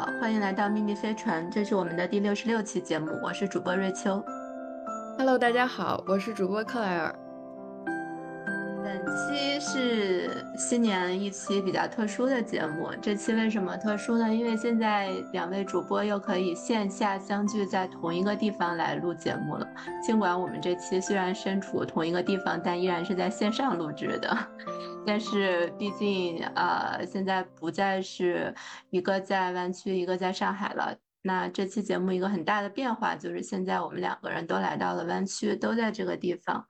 好，欢迎来到秘密飞船，这是我们的第六十六期节目，我是主播瑞秋。Hello，大家好，我是主播克莱尔。本期是新年一期比较特殊的节目。这期为什么特殊呢？因为现在两位主播又可以线下相聚在同一个地方来录节目了。尽管我们这期虽然身处同一个地方，但依然是在线上录制的。但是毕竟，呃，现在不再是一个在湾区，一个在上海了。那这期节目一个很大的变化就是，现在我们两个人都来到了湾区，都在这个地方。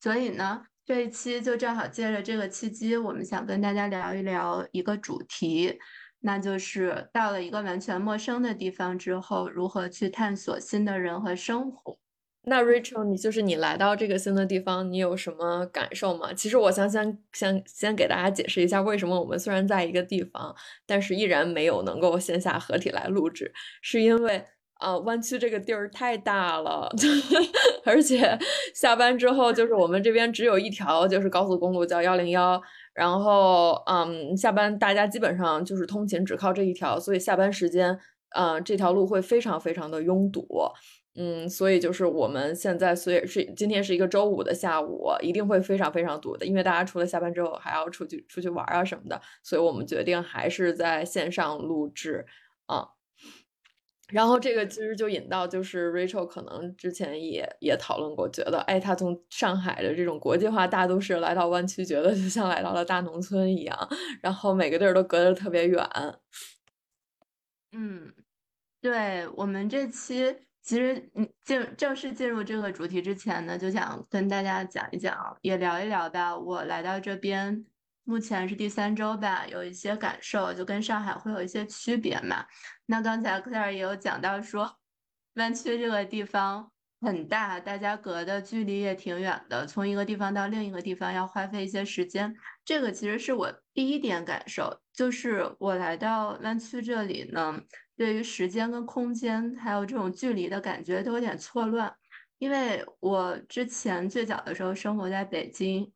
所以呢，这一期就正好借着这个契机，我们想跟大家聊一聊一个主题，那就是到了一个完全陌生的地方之后，如何去探索新的人和生活。那 Rachel，你就是你来到这个新的地方，你有什么感受吗？其实我想先先先给大家解释一下，为什么我们虽然在一个地方，但是依然没有能够线下合体来录制，是因为啊，湾区这个地儿太大了，而且下班之后就是我们这边只有一条就是高速公路叫幺零幺，然后嗯，下班大家基本上就是通勤只靠这一条，所以下班时间，嗯，这条路会非常非常的拥堵。嗯，所以就是我们现在，所以是今天是一个周五的下午，一定会非常非常堵的，因为大家除了下班之后还要出去出去玩啊什么的，所以我们决定还是在线上录制啊。然后这个其实就引到，就是 Rachel 可能之前也也讨论过，觉得哎，他从上海的这种国际化大都市来到湾区，觉得就像来到了大农村一样，然后每个地儿都隔得特别远。嗯，对我们这期。其实，嗯，进正式进入这个主题之前呢，就想跟大家讲一讲，也聊一聊吧。我来到这边，目前是第三周吧，有一些感受，就跟上海会有一些区别嘛。那刚才 Claire 也有讲到说，湾区这个地方很大，大家隔的距离也挺远的，从一个地方到另一个地方要花费一些时间。这个其实是我第一点感受，就是我来到湾区这里呢。对于时间跟空间，还有这种距离的感觉都有点错乱，因为我之前最早的时候生活在北京，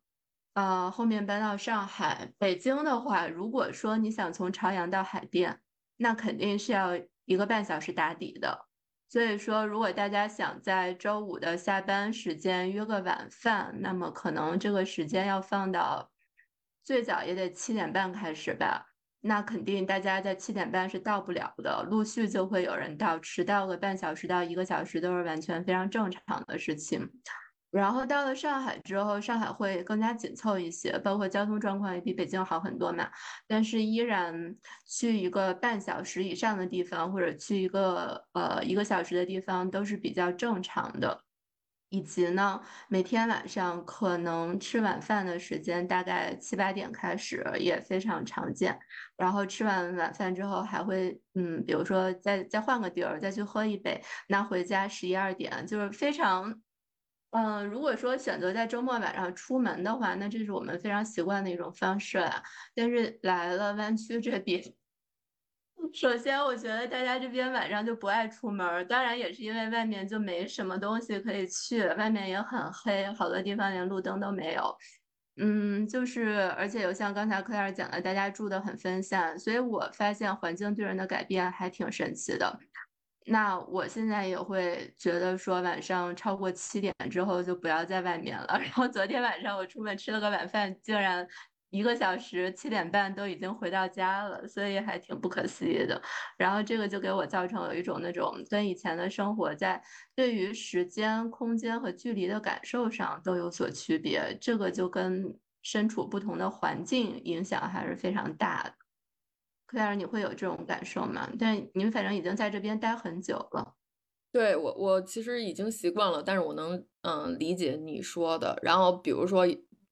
呃，后面搬到上海。北京的话，如果说你想从朝阳到海淀，那肯定是要一个半小时打底的。所以说，如果大家想在周五的下班时间约个晚饭，那么可能这个时间要放到最早也得七点半开始吧。那肯定，大家在七点半是到不了的，陆续就会有人到，迟到个半小时到一个小时都是完全非常正常的事情。然后到了上海之后，上海会更加紧凑一些，包括交通状况也比北京好很多嘛。但是依然去一个半小时以上的地方，或者去一个呃一个小时的地方，都是比较正常的。以及呢，每天晚上可能吃晚饭的时间大概七八点开始，也非常常见。然后吃完晚饭之后，还会嗯，比如说再再换个地儿，再去喝一杯。那回家十一二点，就是非常嗯。如果说选择在周末晚上出门的话，那这是我们非常习惯的一种方式了。但是来了湾区这边。首先，我觉得大家这边晚上就不爱出门，当然也是因为外面就没什么东西可以去，外面也很黑，好多地方连路灯都没有。嗯，就是而且有像刚才克莱尔讲的，大家住的很分散，所以我发现环境对人的改变还挺神奇的。那我现在也会觉得说，晚上超过七点之后就不要在外面了。然后昨天晚上我出门吃了个晚饭，竟然。一个小时七点半都已经回到家了，所以还挺不可思议的。然后这个就给我造成了一种那种跟以前的生活在对于时间、空间和距离的感受上都有所区别。这个就跟身处不同的环境影响还是非常大的。克莱尔，你会有这种感受吗？但你们反正已经在这边待很久了。对我，我其实已经习惯了，但是我能嗯理解你说的。然后比如说。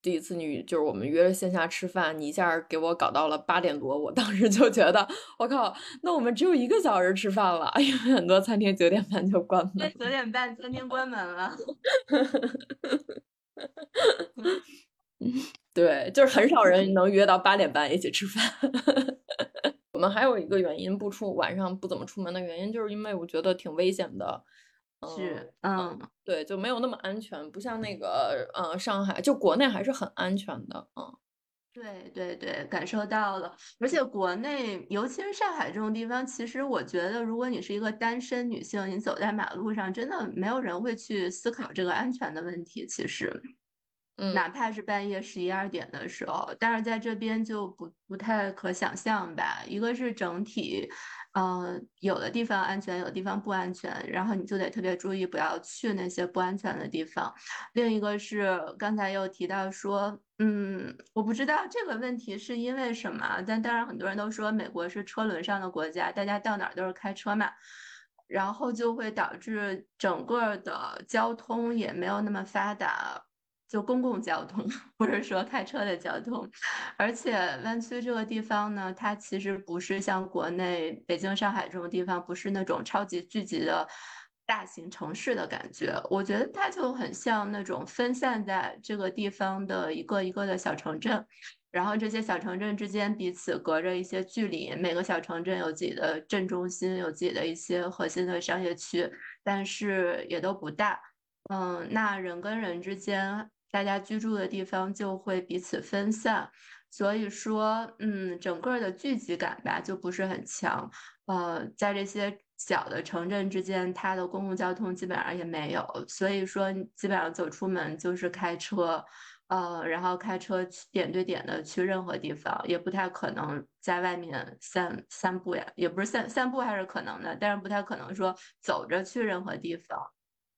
第一次你就是我们约着线下吃饭，你一下给我搞到了八点多，我当时就觉得我靠，那我们只有一个小时吃饭了，因为很多餐厅九点半就关门。九点半餐厅关门了。对，就是很少人能约到八点半一起吃饭。我们还有一个原因不出晚上不怎么出门的原因，就是因为我觉得挺危险的。是，嗯，对，就没有那么安全，不像那个，呃，上海，就国内还是很安全的，嗯。对对对，感受到了。而且国内，尤其是上海这种地方，其实我觉得，如果你是一个单身女性，你走在马路上，真的没有人会去思考这个安全的问题。其实。哪怕是半夜十一二点的时候，但是在这边就不不太可想象吧。一个是整体，嗯，有的地方安全，有的地方不安全，然后你就得特别注意不要去那些不安全的地方。另一个是刚才又提到说，嗯，我不知道这个问题是因为什么，但当然很多人都说美国是车轮上的国家，大家到哪儿都是开车嘛。然后就会导致整个的交通也没有那么发达，就公共交通，不是说开车的交通。而且湾区这个地方呢，它其实不是像国内北京、上海这种地方，不是那种超级聚集的大型城市的感觉。我觉得它就很像那种分散在这个地方的一个一个的小城镇。然后这些小城镇之间彼此隔着一些距离，每个小城镇有自己的镇中心，有自己的一些核心的商业区，但是也都不大。嗯，那人跟人之间，大家居住的地方就会彼此分散，所以说，嗯，整个的聚集感吧就不是很强。呃，在这些小的城镇之间，它的公共交通基本上也没有，所以说基本上走出门就是开车。呃，然后开车去点对点的去任何地方，也不太可能在外面散散步呀，也不是散散步还是可能的，但是不太可能说走着去任何地方。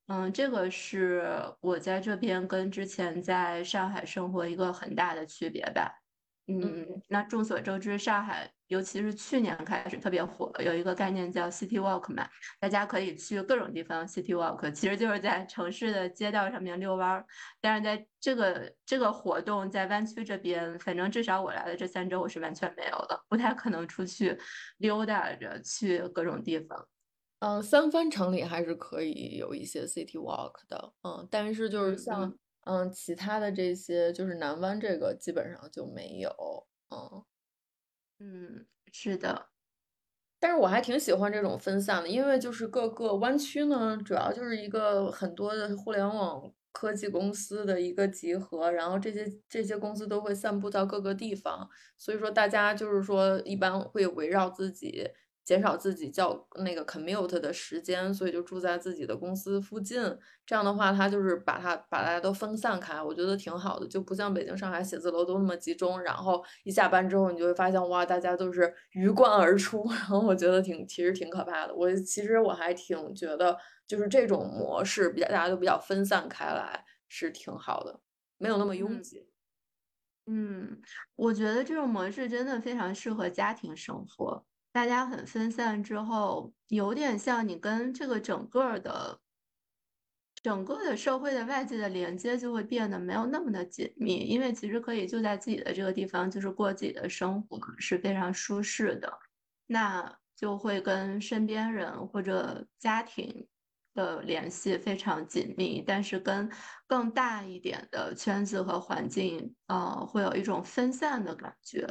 嗯，这个是我在这边跟之前在上海生活一个很大的区别吧。嗯，嗯那众所周知，上海尤其是去年开始特别火，有一个概念叫 City Walk 嘛，大家可以去各种地方 City Walk，其实就是在城市的街道上面遛弯儿。但是在这个这个活动在湾区这边，反正至少我来的这三周我是完全没有的，不太可能出去溜达着去各种地方。嗯，三藩城里还是可以有一些 city walk 的，嗯，但是就是像嗯嗯嗯其他的这些，就是南湾这个基本上就没有，嗯。嗯，是的。但是我还挺喜欢这种分散的，因为就是各个湾区呢，主要就是一个很多的互联网科技公司的一个集合，然后这些这些公司都会散布到各个地方，所以说大家就是说一般会围绕自己。减少自己叫那个 commute 的时间，所以就住在自己的公司附近。这样的话，他就是把他把大家都分散开，我觉得挺好的，就不像北京、上海写字楼都那么集中。然后一下班之后，你就会发现哇，大家都是鱼贯而出，然后我觉得挺其实挺可怕的。我其实我还挺觉得，就是这种模式比较大家都比较分散开来是挺好的，没有那么拥嗯挤。嗯，我觉得这种模式真的非常适合家庭生活。大家很分散之后，有点像你跟这个整个的整个的社会的外界的连接就会变得没有那么的紧密，因为其实可以就在自己的这个地方，就是过自己的生活，是非常舒适的。那就会跟身边人或者家庭的联系非常紧密，但是跟更大一点的圈子和环境，呃，会有一种分散的感觉。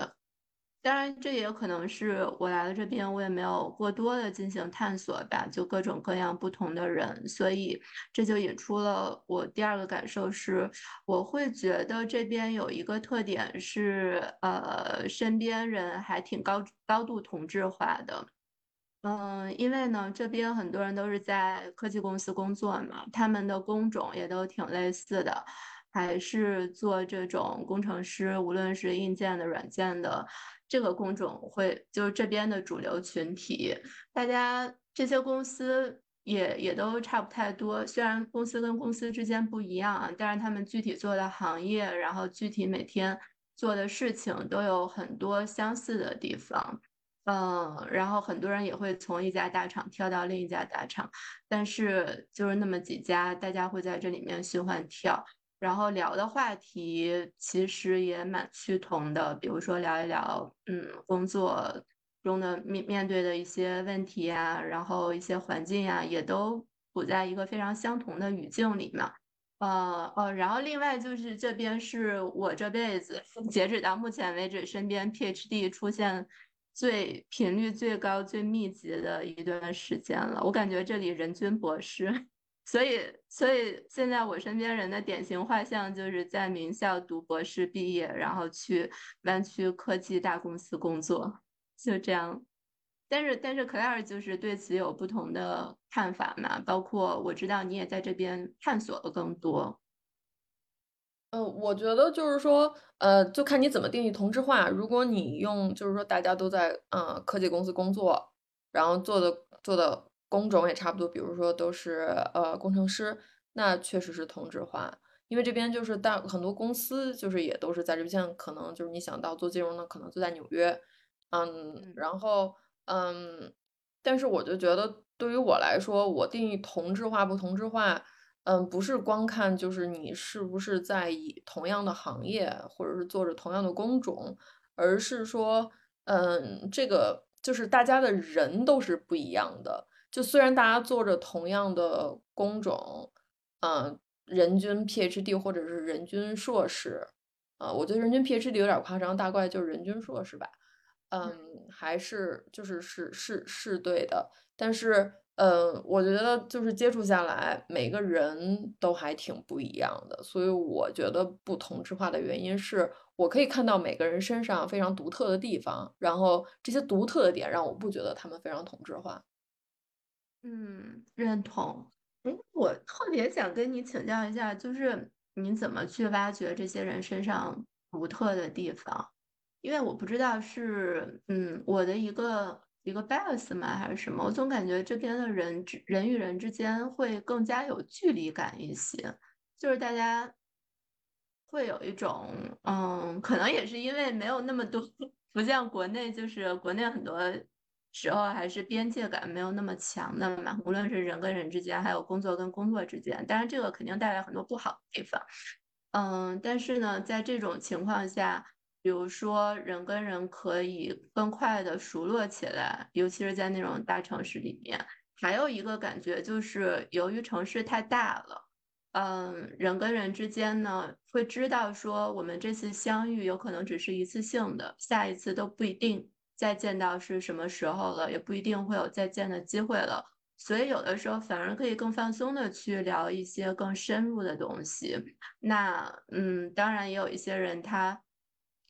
当然，这也可能是我来了这边，我也没有过多的进行探索吧，就各种各样不同的人，所以这就引出了我第二个感受是，我会觉得这边有一个特点是，呃，身边人还挺高高度同质化的。嗯，因为呢，这边很多人都是在科技公司工作嘛，他们的工种也都挺类似的，还是做这种工程师，无论是硬件的、软件的，这个工种会就是这边的主流群体。大家这些公司也也都差不太多，虽然公司跟公司之间不一样啊，但是他们具体做的行业，然后具体每天做的事情都有很多相似的地方。嗯，然后很多人也会从一家大厂跳到另一家大厂，但是就是那么几家，大家会在这里面循环跳，然后聊的话题其实也蛮趋同的，比如说聊一聊，嗯，工作中的面面对的一些问题呀，然后一些环境呀，也都处在一个非常相同的语境里面。呃呃，然后另外就是这边是我这辈子截止到目前为止，身边 PhD 出现最频率最高、最密集的一段时间了。我感觉这里人均博士。所以，所以现在我身边人的典型画像就是在名校读博士毕业，然后去湾区科技大公司工作，就这样。但是，但是 Claire 就是对此有不同的看法嘛？包括我知道你也在这边探索的更多。呃，我觉得就是说，呃，就看你怎么定义同质化。如果你用就是说大家都在呃科技公司工作，然后做的做的工种也差不多，比如说都是呃工程师，那确实是同质化。因为这边就是大很多公司就是也都是在这边，可能就是你想到做金融的，可能就在纽约，嗯，然后嗯，但是我就觉得对于我来说，我定义同质化不同质化。嗯，不是光看就是你是不是在以同样的行业，或者是做着同样的工种，而是说，嗯，这个就是大家的人都是不一样的。就虽然大家做着同样的工种，嗯，人均 PhD 或者是人均硕士，啊，我觉得人均 PhD 有点夸张，大概就是人均硕士吧。嗯，还是就是是是是对的，但是。嗯，我觉得就是接触下来，每个人都还挺不一样的，所以我觉得不同质化的原因是我可以看到每个人身上非常独特的地方，然后这些独特的点让我不觉得他们非常同质化。嗯，认同。哎，我特别想跟你请教一下，就是你怎么去挖掘这些人身上独特的地方？因为我不知道是，嗯，我的一个。一个 bias 吗？还是什么？我总感觉这边的人人与人之间会更加有距离感一些，就是大家会有一种，嗯，可能也是因为没有那么多，不像国内，就是国内很多时候还是边界感没有那么强的嘛，无论是人跟人之间，还有工作跟工作之间，当然这个肯定带来很多不好的地方，嗯，但是呢，在这种情况下。比如说，人跟人可以更快的熟络起来，尤其是在那种大城市里面。还有一个感觉就是，由于城市太大了，嗯，人跟人之间呢，会知道说，我们这次相遇有可能只是一次性的，下一次都不一定再见到是什么时候了，也不一定会有再见的机会了。所以有的时候反而可以更放松的去聊一些更深入的东西。那，嗯，当然也有一些人他。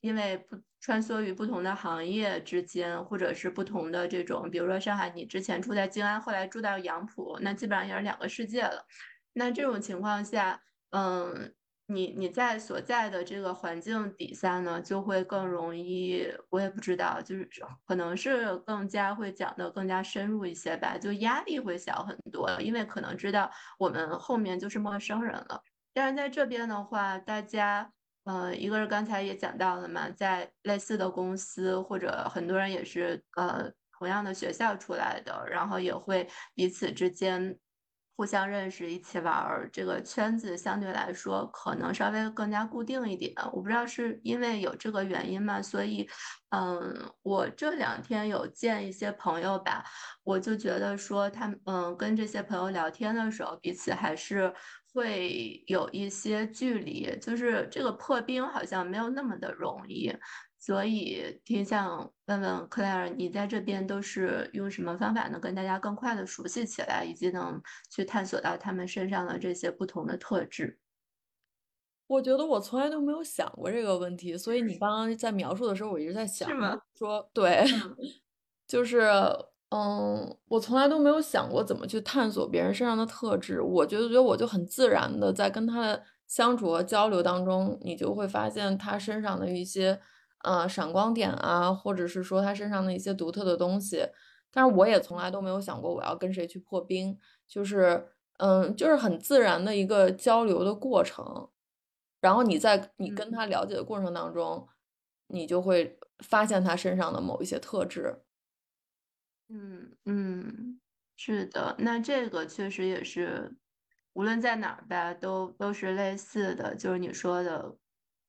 因为不穿梭于不同的行业之间，或者是不同的这种，比如说上海，你之前住在静安，后来住到杨浦，那基本上也是两个世界了。那这种情况下，嗯，你你在所在的这个环境底下呢，就会更容易，我也不知道，就是可能是更加会讲的更加深入一些吧，就压力会小很多，因为可能知道我们后面就是陌生人了。但是在这边的话，大家。呃，一个是刚才也讲到了嘛，在类似的公司或者很多人也是呃同样的学校出来的，然后也会彼此之间互相认识，一起玩儿，这个圈子相对来说可能稍微更加固定一点。我不知道是因为有这个原因嘛，所以嗯，我这两天有见一些朋友吧，我就觉得说他嗯跟这些朋友聊天的时候，彼此还是。会有一些距离，就是这个破冰好像没有那么的容易，所以挺想问问克莱尔，你在这边都是用什么方法能跟大家更快的熟悉起来，以及能去探索到他们身上的这些不同的特质？我觉得我从来都没有想过这个问题，所以你刚刚在描述的时候，我一直在想，是说对，就是。嗯，我从来都没有想过怎么去探索别人身上的特质。我觉得，觉得我就很自然的在跟他的相处和交流当中，你就会发现他身上的一些呃闪光点啊，或者是说他身上的一些独特的东西。但是我也从来都没有想过我要跟谁去破冰，就是嗯，就是很自然的一个交流的过程。然后你在你跟他了解的过程当中，你就会发现他身上的某一些特质。嗯嗯，是的，那这个确实也是，无论在哪儿吧，都都是类似的，就是你说的，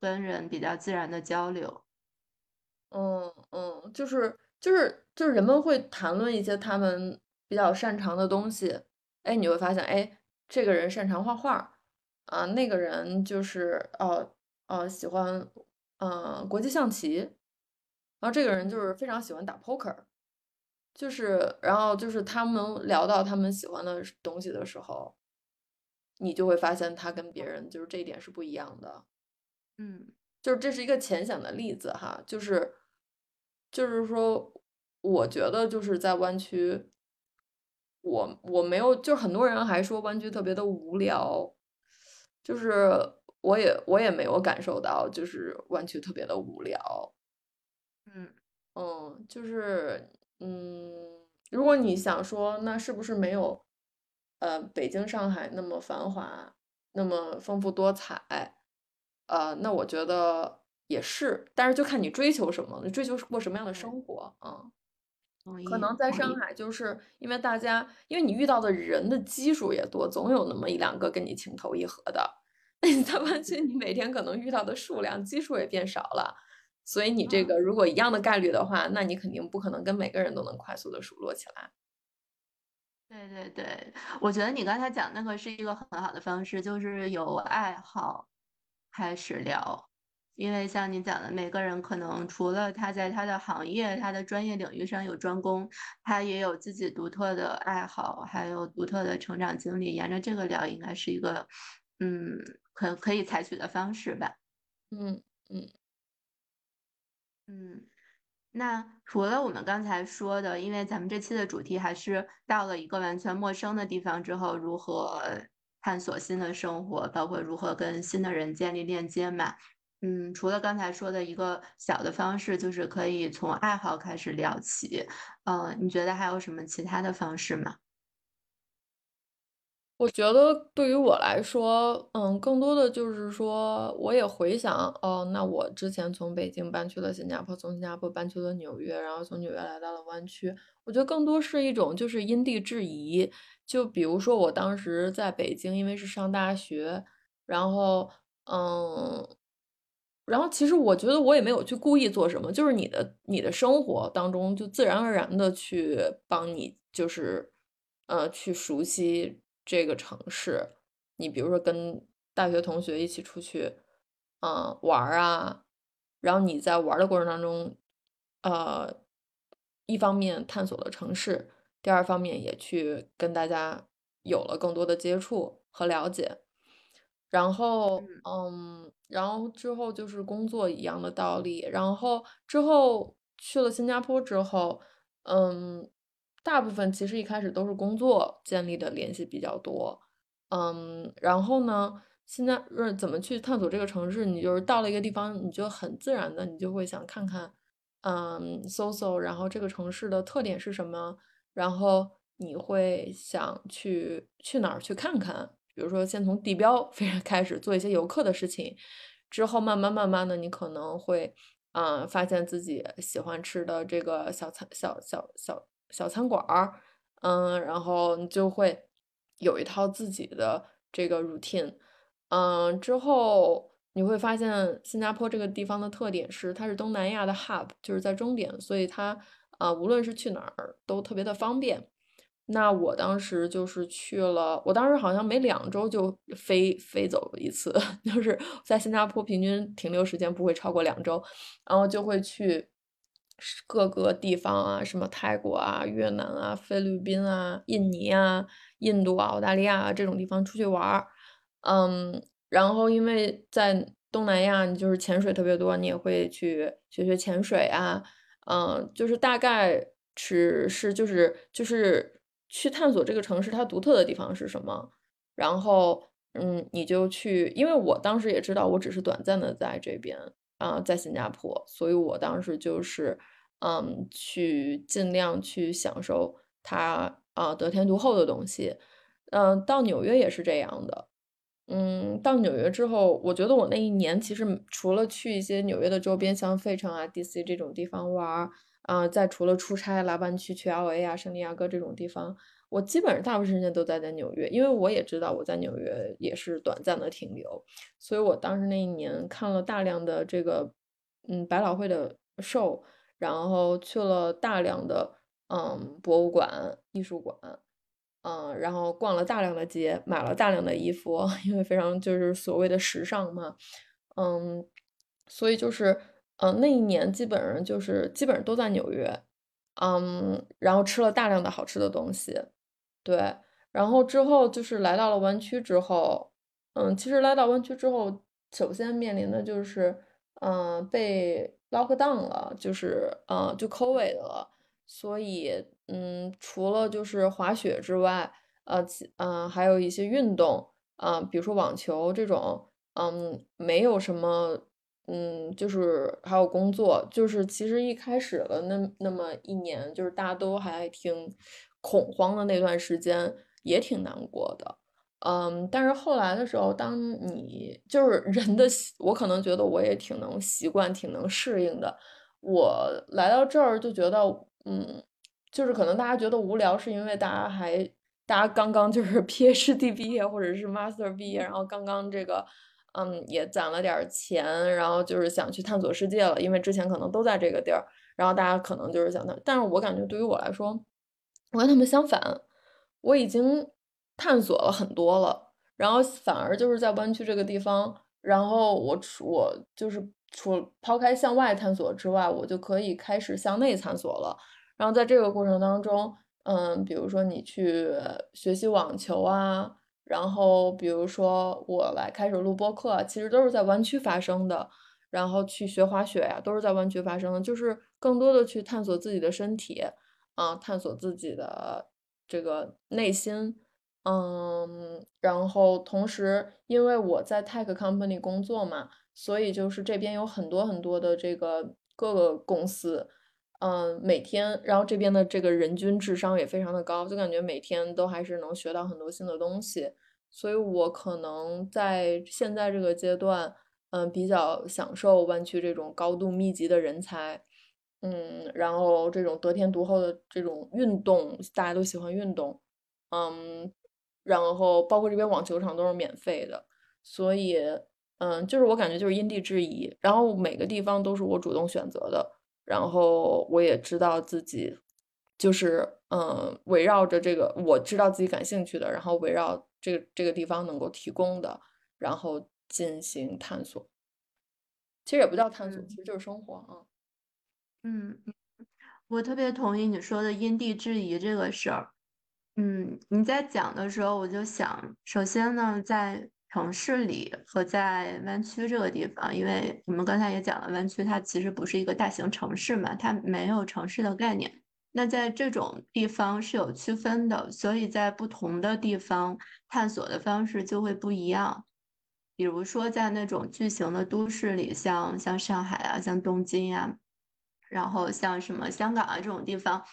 跟人比较自然的交流。嗯嗯，就是就是就是人们会谈论一些他们比较擅长的东西，哎，你会发现，哎，这个人擅长画画，啊，那个人就是哦哦喜欢嗯国际象棋，然后这个人就是非常喜欢打 poker。就是，然后就是他们聊到他们喜欢的东西的时候，你就会发现他跟别人就是这一点是不一样的。嗯，就是这是一个浅显的例子哈，就是就是说，我觉得就是在湾区，我我没有，就很多人还说湾区特别的无聊，就是我也我也没有感受到就是湾区特别的无聊。嗯嗯，就是嗯，如果你想说，那是不是没有呃北京、上海那么繁华，那么丰富多彩？呃，那我觉得也是，但是就看你追求什么，你追求过什么样的生活啊。同意可能在上海，就是因为大家，因为你遇到的人的基数也多，总有那么一两个跟你情投意合的。那你在湾区，你每天可能遇到的数量基数也变少了，所以你这嗯个如果一样的概率的话，那你肯定不可能跟每个人都能快速的熟络起来。对对对，我觉得你刚才讲那个是一个很好的方式，就是有爱好开始聊。因为像你讲的，每个人可能除了他在他的行业、他的专业领域上有专攻，他也有自己独特的爱好，还有独特的成长经历。沿着这个聊，应该是一个，嗯，可可以采取的方式吧。嗯嗯嗯，那除了我们刚才说的，因为咱们这期的主题还是到了一个完全陌生的地方之后，如何探索新的生活，包括如何跟新的人建立链接嘛。嗯，除了刚才说的一个小的方式，就是可以从爱好开始聊起。呃，你觉得还有什么其他的方式吗？我觉得对于我来说，嗯，更多的就是说，我也回想，哦，那我之前从北京搬去了新加坡，从新加坡搬去了纽约，然后从纽约来到了湾区。我觉得更多是一种就是因地制宜。就比如说我当时在北京，因为是上大学，然后，嗯，然后其实我觉得我也没有去故意做什么，就是你的你的生活当中就自然而然的去帮你，就是呃去熟悉这个城市。你比如说跟大学同学一起出去，嗯、玩儿啊，然后你在玩儿的过程当中，呃，一方面探索了城市，第二方面也去跟大家有了更多的接触和了解。然后，嗯，然后之后就是工作一样的道理。然后之后去了新加坡之后，嗯，大部分其实一开始都是工作建立的联系比较多。嗯，然后呢，现在是怎么去探索这个城市？你就是到了一个地方，你就很自然的，你就会想看看，嗯，搜搜，然后这个城市的特点是什么？然后你会想去去哪儿去看看？比如说，先从地标 非常开始做一些游客的事情，之后慢慢慢慢的，你可能会，嗯，发现自己喜欢吃的这个小餐小小小小餐馆儿，嗯，然后你就会有一套自己的这个 routine，嗯，之后你会发现新加坡这个地方的特点是它是东南亚的 hub，就是在终点，所以它啊、无论是去哪儿都特别的方便。那我当时就是去了，我当时好像每两周就飞飞走一次，就是在新加坡平均停留时间不会超过两周，然后就会去各个地方啊，什么泰国啊、越南啊、菲律宾啊、印尼啊、印度啊、澳大利亚啊这种地方出去玩儿。嗯，然后因为在东南亚，你就是潜水特别多，你也会去学学潜水啊。嗯，就是大概是是就是就是去探索这个城市它独特的地方是什么，然后嗯，你就去，因为我当时也知道我只是短暂的在这边啊、在新加坡，所以我当时就是嗯，去尽量去享受它啊、得天独厚的东西，嗯、到纽约也是这样的。嗯，到纽约之后，我觉得我那一年其实除了去一些纽约的周边，像费城啊、DC 这种地方玩啊、再除了出差来湾区去 LA 啊、圣地亚哥这种地方，我基本上大部分时间都待在纽约，因为我也知道我在纽约也是短暂的停留，所以我当时那一年看了大量的这个，嗯，百老汇的 show，然后去了大量的嗯博物馆、艺术馆。嗯，然后逛了大量的街，买了大量的衣服，因为非常就是所谓的时尚嘛，嗯，所以就是，嗯，那一年基本上就是基本上都在纽约，嗯，然后吃了大量的好吃的东西，对，然后之后就是来到了湾区之后，嗯，其实来到湾区之后，首先面临的就是，嗯，被 lock down 了，就是，呃，就 COVID 了。所以，嗯，除了就是滑雪之外，呃，嗯，还有一些运动，啊，比如说网球这种，嗯，没有什么，嗯，就是还有工作，就是其实一开始了那那么一年，就是大家都还挺恐慌的那段时间，也挺难过的，嗯，但是后来的时候，当你就是人的习，我可能觉得我也挺能习惯，挺能适应的，我来到这儿就觉得。嗯，就是可能大家觉得无聊，是因为大家还大家刚刚就是 PhD 毕业或者是 Master 毕业，然后刚刚这个嗯也攒了点钱，然后就是想去探索世界了，因为之前可能都在这个地儿，然后大家可能就是想探，但是我感觉对于我来说，我跟他们相反，我已经探索了很多了，然后反而就是在湾区这个地方，然后我我就是除抛开向外探索之外，我就可以开始向内探索了。然后在这个过程当中，嗯，比如说你去学习网球啊，然后比如说我来开始录播课，其实都是在湾区发生的。然后去学滑雪呀，都是在湾区发生的，就是更多的去探索自己的身体，啊，探索自己的这个内心，嗯，然后同时因为我在 tech company 工作嘛，所以就是这边有很多很多的这个各个公司。嗯，每天，然后这边的这个人均智商也非常的高，就感觉每天都还是能学到很多新的东西，所以我可能在现在这个阶段，嗯，比较享受湾区这种高度密集的人才，嗯，然后这种得天独厚的这种运动，大家都喜欢运动，嗯，然后包括这边网球场都是免费的，所以，嗯，就是我感觉就是因地制宜，然后每个地方都是我主动选择的。然后我也知道自己，就是嗯，围绕着这个，我知道自己感兴趣的，然后围绕这个这个地方能够提供的，然后进行探索。其实也不叫探索，其实就是生活啊。嗯，我特别同意你说的因地制宜这个事儿。嗯，你在讲的时候，我就想，首先呢，在城市里和在湾区这个地方，因为我们刚才也讲了，湾区它其实不是一个大型城市嘛，它没有城市的概念。那在这种地方是有区分的，所以在不同的地方探索的方式就会不一样。比如说在那种巨型的都市里，像像上海啊，像东京呀，然后像什么香港啊这种地方，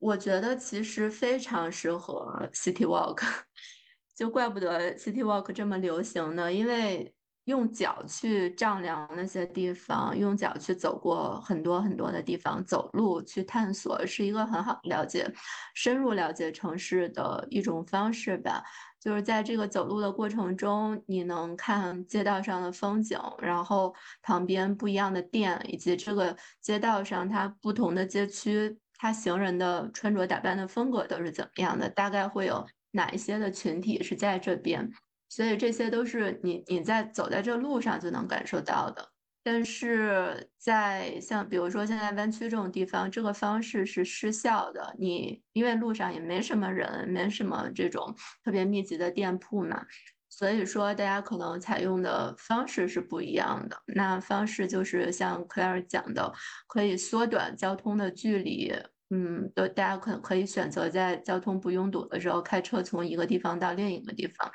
我觉得其实非常适合 city walk。就怪不得 City Walk 这么流行呢，因为用脚去丈量那些地方，用脚去走过很多很多的地方，走路去探索，是一个很好了解、深入了解城市的一种方式吧。就是在这个走路的过程中，你能看街道上的风景，然后旁边不一样的店，以及这个街道上它不同的街区，它行人的穿着打扮的风格都是怎么样的，大概会有。哪一些的群体是在这边，所以这些都是你你在走在这路上就能感受到的。但是在像比如说现在湾区这种地方，这个方式是失效的。你因为路上也没什么人，没什么这种特别密集的店铺嘛，所以说大家可能采用的方式是不一样的。那方式就是像 Claire 讲的，可以缩短交通的距离。嗯，都大家可可以选择在交通不拥堵的时候开车从一个地方到另一个地方。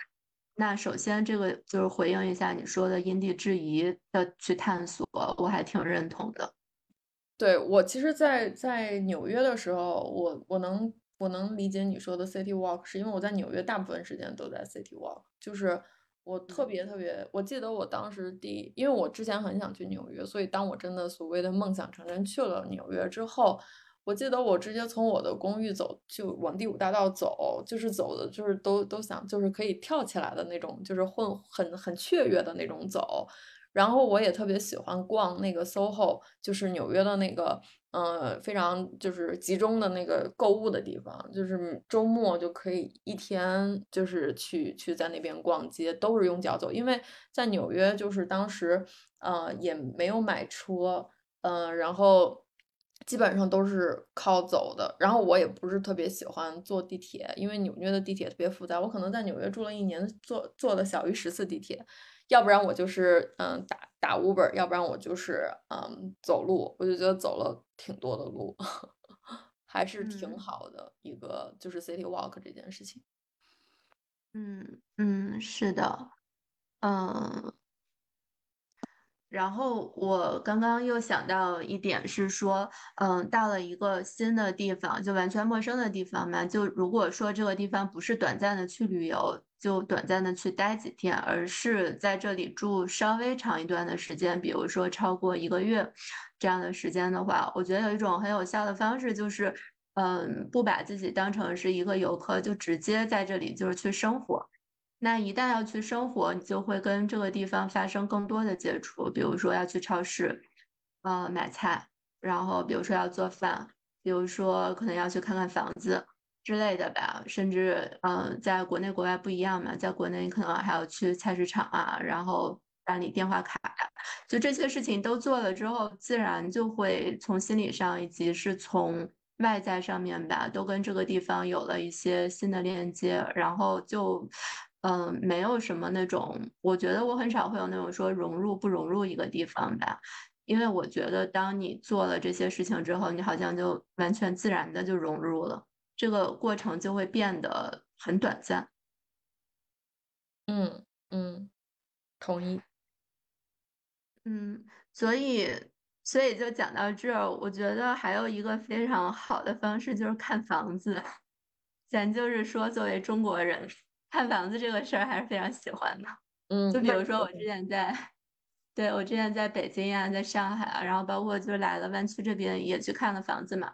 那首先这个就是回应一下你说的因地制宜的去探索，我还挺认同的。对我其实，在在纽约的时候，我我能我能理解你说的 city walk，是因为我在纽约大部分时间都在 city walk，就是我特别特别，我记得我当时第，因为我之前很想去纽约，所以当我真的所谓的梦想成真去了纽约之后。我记得我直接从我的公寓走，就往第五大道走，就是走的，就是都都想，就是可以跳起来的那种，就是混很很雀跃的那种走。然后我也特别喜欢逛那个 SOHO，就是纽约的那个，嗯，非常就是集中的那个购物的地方，就是周末就可以一天就是去去在那边逛街，都是用脚走，因为在纽约就是当时，呃，也没有买车，嗯，然后。基本上都是靠走的。然后我也不是特别喜欢坐地铁，因为纽约的地铁特别复杂。我可能在纽约住了一年，坐坐了小于十次地铁。要不然我就是嗯打打 Uber，要不然我就是嗯走路。我就觉得走了挺多的路，还是挺好的一个就是 City Walk 这件事情。嗯嗯，是的，嗯。然后我刚刚又想到一点是说，嗯，到了一个新的地方，就完全陌生的地方嘛。就如果说这个地方不是短暂的去旅游，就短暂的去待几天，而是在这里住稍微长一段的时间，比如说超过一个月这样的时间的话，我觉得有一种很有效的方式就是，嗯，不把自己当成是一个游客，就直接在这里就是去生活。那一旦要去生活，你就会跟这个地方发生更多的接触，比如说要去超市，呃，买菜，然后比如说要做饭，比如说可能要去看看房子之类的吧，甚至，嗯，在国内国外不一样嘛，在国内可能还要去菜市场啊，然后办理电话卡，就这些事情都做了之后，自然就会从心理上以及是从外在上面吧，都跟这个地方有了一些新的链接，然后就。嗯，没有什么那种，我觉得我很少会有那种说融入不融入一个地方吧，因为我觉得当你做了这些事情之后，你好像就完全自然的就融入了，这个过程就会变得很短暂。嗯嗯，同意。嗯，所以所以就讲到这儿，我觉得还有一个非常好的方式就是看房子，咱就是说作为中国人。看房子这个事儿还是非常喜欢的，嗯，就比如说我之前在，对我之前在北京呀，在上海啊，然后包括就来了湾区这边也去看了房子嘛，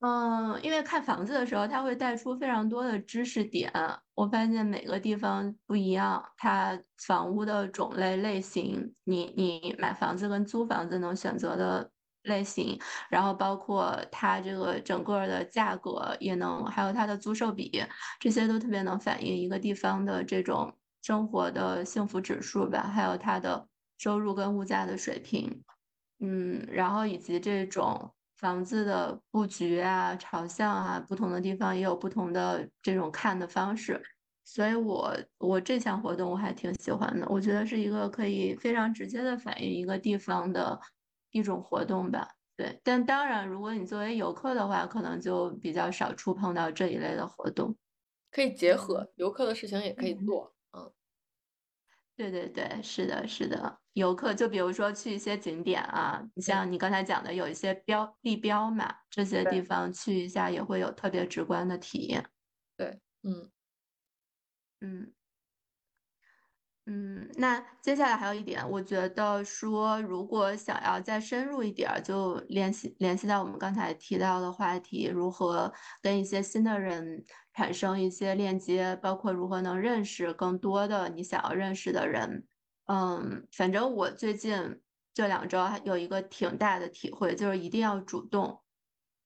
嗯，因为看房子的时候，它会带出非常多的知识点，我发现每个地方不一样，它房屋的种类类型，你你买房子跟租房子能选择的。类型，然后包括它这个整个的价格也能，还有它的租售比，这些都特别能反映一个地方的这种生活的幸福指数吧，还有它的收入跟物价的水平，嗯，然后以及这种房子的布局啊、朝向啊，不同的地方也有不同的这种看的方式，所以我我这项活动我还挺喜欢的，我觉得是一个可以非常直接的反映一个地方的。一种活动吧，对，但当然，如果你作为游客的话，可能就比较少触碰到这一类的活动。可以结合游客的事情，也可以做。嗯，对对对，是的，是的。游客就比如说去一些景点啊，你像你刚才讲的，有一些标地标嘛，这些地方去一下也会有特别直观的体验。对，嗯，嗯。嗯，那接下来还有一点，我觉得说，如果想要再深入一点，就联系联系到我们刚才提到的话题，如何跟一些新的人产生一些链接，包括如何能认识更多的你想要认识的人。嗯，反正我最近这两周还有一个挺大的体会，就是一定要主动，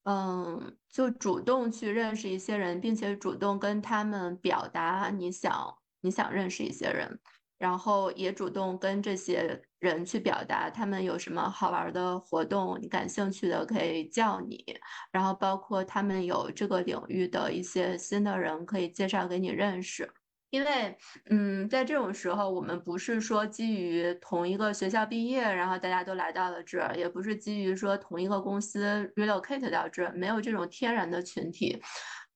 嗯，就主动去认识一些人，并且主动跟他们表达你想你想认识一些人。然后也主动跟这些人去表达他们有什么好玩的活动，你感兴趣的可以叫你，然后包括他们有这个领域的一些新的人可以介绍给你认识。因为，嗯，在这种时候，我们不是说基于同一个学校毕业，然后大家都来到了这儿，也不是基于说同一个公司 relocate 到这儿，没有这种天然的群体，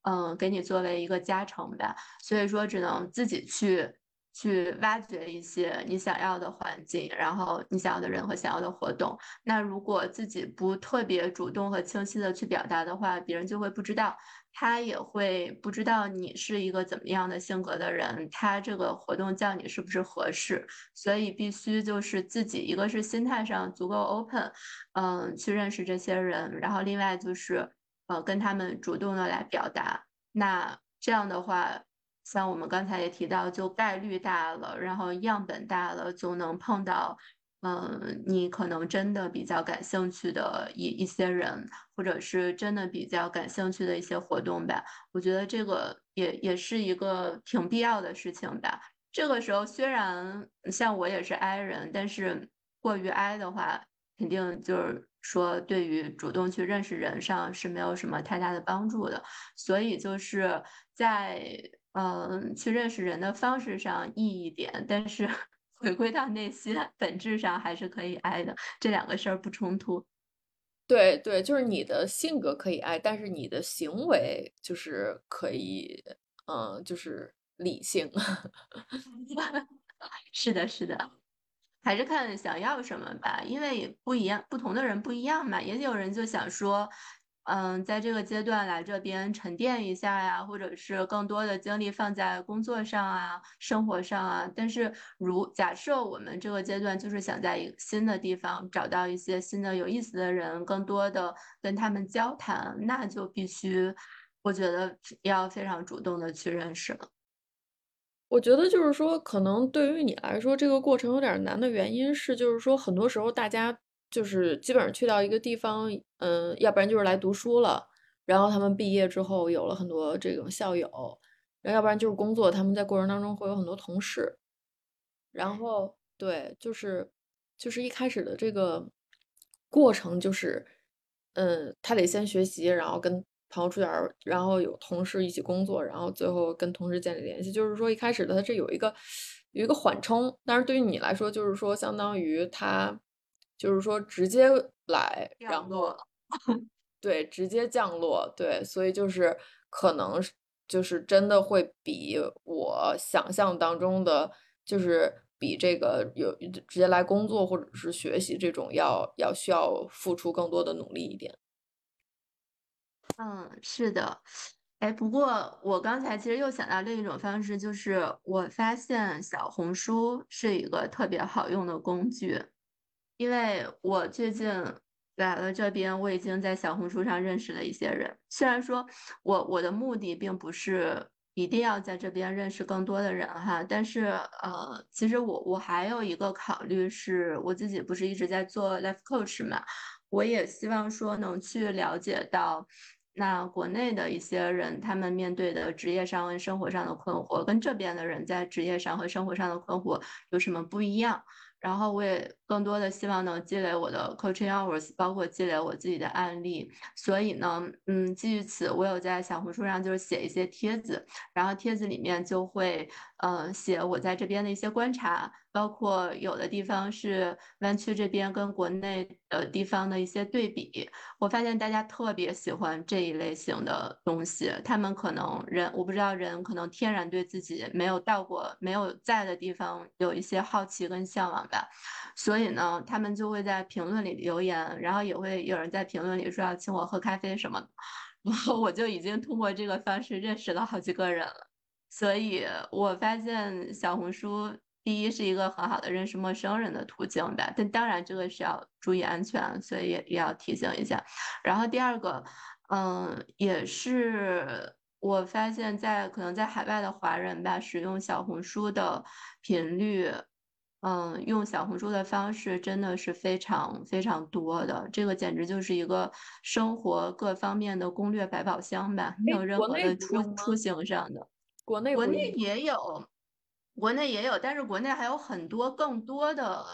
嗯，给你作为一个加成吧。所以说，只能自己去。去挖掘一些你想要的环境，然后你想要的人和想要的活动。那如果自己不特别主动和清晰的去表达的话，别人就会不知道，他也会不知道你是一个怎么样的性格的人，他这个活动叫你是不是合适。所以必须就是自己一个是心态上足够 open，嗯，去认识这些人，然后另外就是呃跟他们主动的来表达。那这样的话。像我们刚才也提到，就概率大了，然后样本大了，就能碰到，嗯，你可能真的比较感兴趣的一一些人，或者是真的比较感兴趣的一些活动吧。我觉得这个也也是一个挺必要的事情吧。这个时候虽然像我也是 I 人，但是过于 I 的话，肯定就是。说对于主动去认识人上是没有什么太大的帮助的。所以就是在嗯去认识人的方式上易一点，但是 回归到内心本质上还是可以爱的，这两个事儿不冲突。对对，就是你的性格可以爱，但是你的行为就是可以，嗯，就是理性。是的，是的，还是看想要什么吧，因为不一样，不同的人不一样嘛。也有人就想说，嗯，在这个阶段来这边沉淀一下呀，或者是更多的精力放在工作上啊、生活上啊。但是，如假设我们这个阶段就是想在一个新的地方找到一些新的有意思的人，更多的跟他们交谈，那就必须，我觉得要非常主动的去认识了。我觉得就是说，可能对于你来说，这个过程有点难的原因是，就是说，很多时候大家就是基本上去到一个地方，嗯，要不然就是来读书了，然后他们毕业之后有了很多这种校友，然后要不然就是工作，他们在过程当中会有很多同事，然后对，就是就是一开始的这个过程就是，嗯，他得先学习，然后跟。朋友出点儿，然后有同事一起工作，然后最后跟同事建立联系，就是说一开始的他这有一个有一个缓冲，但是对于你来说，就是说相当于他就是说直接来，然后 对直接降落，对，所以就是可能就是真的会比我想象当中的，就是比这个有直接来工作或者是学习这种要要需要付出更多的努力一点。嗯，是的，哎，不过我刚才其实又想到另一种方式，就是我发现小红书是一个特别好用的工具，因为我最近来了这边，我已经在小红书上认识了一些人。虽然说我我的目的并不是一定要在这边认识更多的人哈，但是呃，其实我我还有一个考虑是，我自己不是一直在做 life coach 嘛，我也希望说能去了解到。那国内的一些人，他们面对的职业上跟生活上的困惑，跟这边的人在职业上和生活上的困惑有什么不一样？然后我也更多的希望能积累我的 coaching hours，包括积累我自己的案例。所以呢，嗯，基于此，我有在小红书上就是写一些帖子，然后帖子里面就会，呃，写我在这边的一些观察，包括有的地方是湾区这边跟国内的地方的一些对比。我发现大家特别喜欢这一类型的东西，他们可能人，我不知道人可能天然对自己没有到过、没有在的地方有一些好奇跟向往吧。所以呢，他们就会在评论里留言，然后也会有人在评论里说要请我喝咖啡什么的，然后我就已经通过这个方式认识了好几个人了。所以我发现小红书第一是一个很好的认识陌生人的途径吧，但当然这个是要注意安全，所以也也要提醒一下。然后第二个，嗯，也是我发现，在可能在海外的华人吧，使用小红书的频率。嗯，用小红书的方式真的是非常非常多的，这个简直就是一个生活各方面的攻略百宝箱吧，没有任何的出出行上的。国内国内也有，国内也有，但是国内还有很多更多的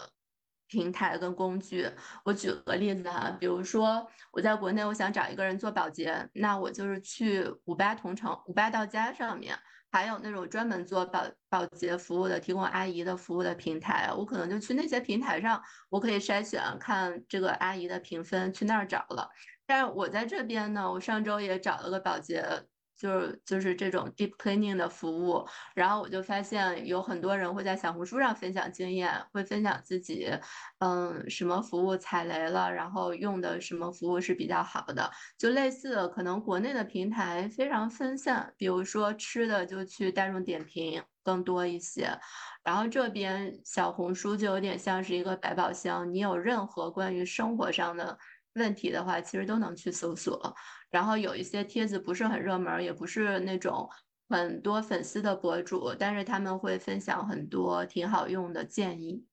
平台跟工具。我举个例子哈，比如说我在国内，我想找一个人做保洁，那我就是去五八同城、五八到家上面。还有那种专门做保保洁服务的、提供阿姨的服务的平台，我可能就去那些平台上，我可以筛选看这个阿姨的评分，去那儿找了。但是我在这边呢，我上周也找了个保洁。就是就是这种 deep cleaning 的服务，然后我就发现有很多人会在小红书上分享经验，会分享自己，嗯，什么服务踩雷了，然后用的什么服务是比较好的，就类似可能国内的平台非常分散，比如说吃的就去大众点评更多一些，然后这边小红书就有点像是一个百宝箱，你有任何关于生活上的问题的话，其实都能去搜索。然后有一些帖子不是很热门，也不是那种很多粉丝的博主，但是他们会分享很多挺好用的建议。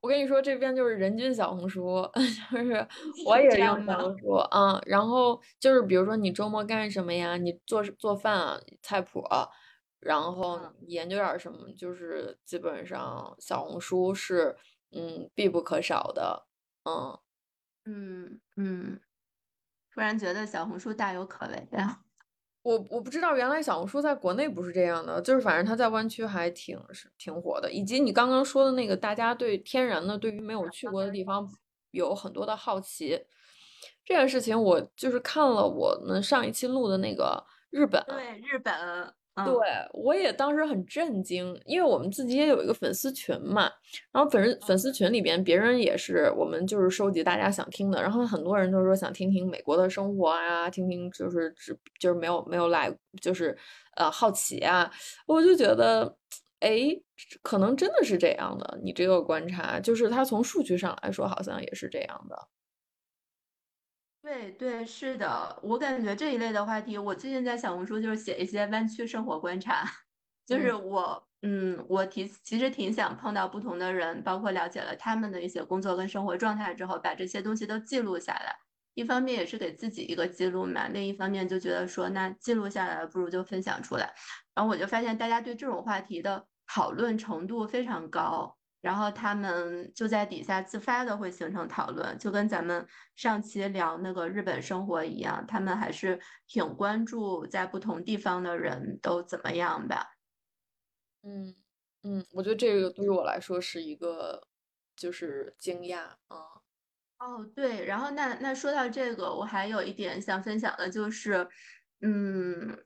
我跟你说，这边就是人均小红书，就是 我也用小红书啊。然后就是比如说你周末干什么呀？你做做饭啊，菜谱，然后研究点什么，就是基本上小红书是嗯必不可少的，嗯。嗯嗯，突然觉得小红书大有可为呀。我我不知道，原来小红书在国内不是这样的，就是反正它在湾区还挺是挺火的。以及你刚刚说的那个，大家对天然的，对于没有去过的地方有很多的好奇，这件事情我就是看了我们上一期录的那个日本，对日本。对，我也当时很震惊，因为我们自己也有一个粉丝群嘛，然后粉丝粉丝群里边，别人也是我们就是收集大家想听的，然后很多人都说想听听美国的生活啊，听听就是只就是没有没有来就是呃好奇啊，我就觉得哎，可能真的是这样的，你这个观察就是他从数据上来说好像也是这样的。对对，是的，我感觉这一类的话题，我最近在小红书就是写一些湾区生活观察，就是我，嗯，我提其实挺想碰到不同的人，包括了解了他们的一些工作跟生活状态之后，把这些东西都记录下来。一方面也是给自己一个记录嘛，另一方面就觉得说，那记录下来不如就分享出来。然后我就发现大家对这种话题的讨论程度非常高。然后他们就在底下自发的会形成讨论，就跟咱们上期聊那个日本生活一样，他们还是挺关注在不同地方的人都怎么样吧。嗯嗯，我觉得这个对于我来说是一个就是惊讶啊。哦，对，然后那那说到这个，我还有一点想分享的就是，嗯。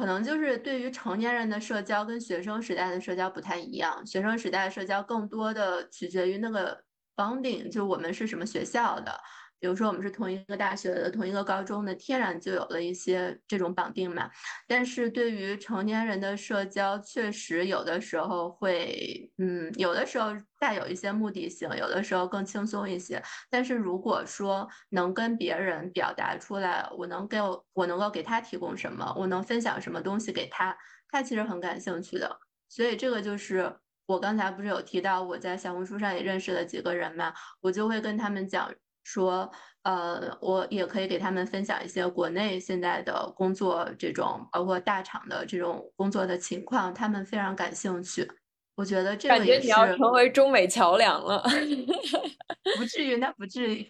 可能就是对于成年人的社交跟学生时代的社交不太一样，学生时代的社交更多的取决于那个 bonding，就我们是什么学校的。比如说，我们是同一个大学的、同一个高中的，天然就有了一些这种绑定嘛。但是对于成年人的社交，确实有的时候会，嗯，有的时候带有一些目的性，有的时候更轻松一些。但是如果说能跟别人表达出来，我能给我，我能够给他提供什么，我能分享什么东西给他，他其实很感兴趣的。所以这个就是我刚才不是有提到，我在小红书上也认识了几个人嘛，我就会跟他们讲。说，呃，我也可以给他们分享一些国内现在的工作，这种包括大厂的这种工作的情况，他们非常感兴趣。我觉得这个也是。感觉你要成为中美桥梁了。不至于，那不至于。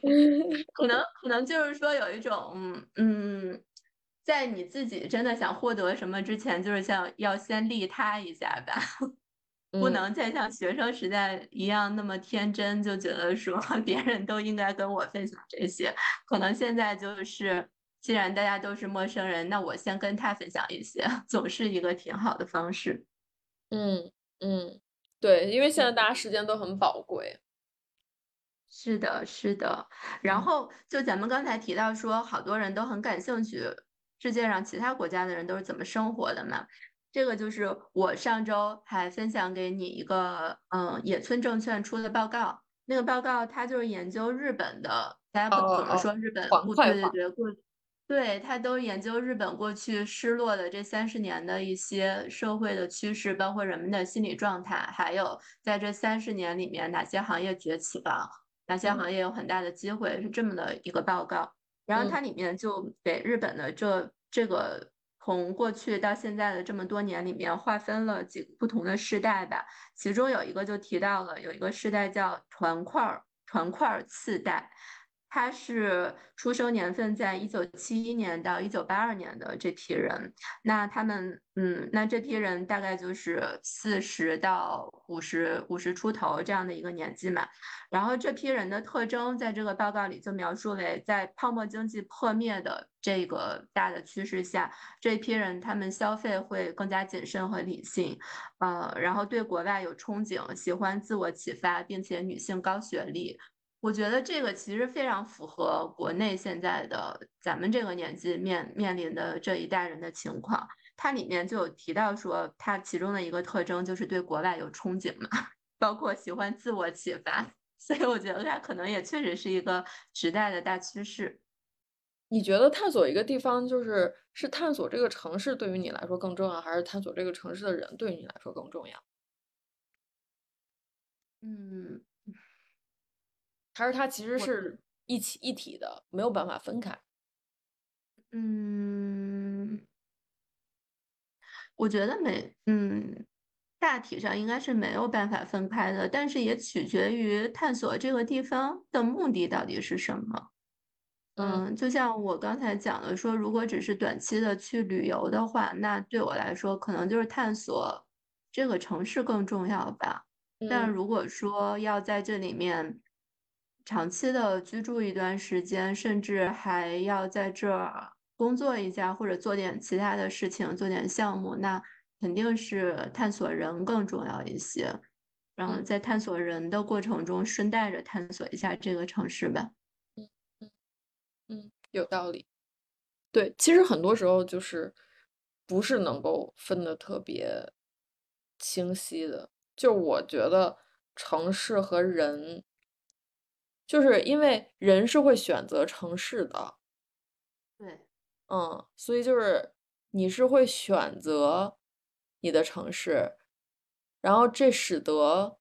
可能 可能就是说有一种，嗯，在你自己真的想获得什么之前，就是像要先利他一下吧。不能再像学生时代一样那么天真，就觉得说 别人都应该跟我分享这些。可能现在就是，既然大家都是陌生人，那我先跟他分享一些，总是一个挺好的方式。嗯嗯，对，因为现在大家时间都很宝贵。是的，是的。然后就咱们刚才提到说，好多人都很感兴趣，世界上其他国家的人都是怎么生活的嘛。这个就是我上周还分享给你一个，嗯，野村证券出的报告。那个报告它就是研究日本的，大家怎么说日本？对对对，过，对它都研究日本过去失落的这三十年的一些社会的趋势，包括人们的心理状态，还有在这三十年里面哪些行业崛起了，哪些行业有很大的机会，是这么的一个报告。然后它里面就给日本的这这个。从过去到现在的这么多年里面，划分了几个不同的世代吧。其中有一个就提到了，有一个世代叫团块儿团块儿次代。他是出生年份在一九七一年到一九八二年的这批人，那他们，嗯，那这批人大概就是四十到五十五十出头这样的一个年纪嘛。然后这批人的特征在这个报告里就描述为，在泡沫经济破灭的这个大的趋势下，这批人他们消费会更加谨慎和理性，呃，然后对国外有憧憬，喜欢自我启发，并且女性高学历。我觉得这个其实非常符合国内现在的咱们这个年纪面面临的这一代人的情况。它里面就有提到说，它其中的一个特征就是对国外有憧憬嘛，包括喜欢自我启发。所以我觉得它可能也确实是一个时代的大趋势。你觉得探索一个地方，就是是探索这个城市对于你来说更重要，还是探索这个城市的人对于你来说更重要？嗯。还是它其实是一起一体的，没有办法分开。嗯，我觉得没，嗯，大体上应该是没有办法分开的，但是也取决于探索这个地方的目的到底是什么。嗯嗯，就像我刚才讲的说，如果只是短期的去旅游的话，那对我来说可能就是探索这个城市更重要吧。但嗯如果说要在这里面长期的居住一段时间，甚至还要在这儿工作一下，或者做点其他的事情，做点项目，那肯定是探索人更重要一些。然后嗯在探索人的过程中，顺带着探索一下这个城市吧。嗯嗯嗯，有道理。对，其实很多时候就是不是能够分得特别清晰的。就我觉得城市和人，就是因为人是会选择城市的，对。嗯，所以就是你是会选择你的城市，然后这使得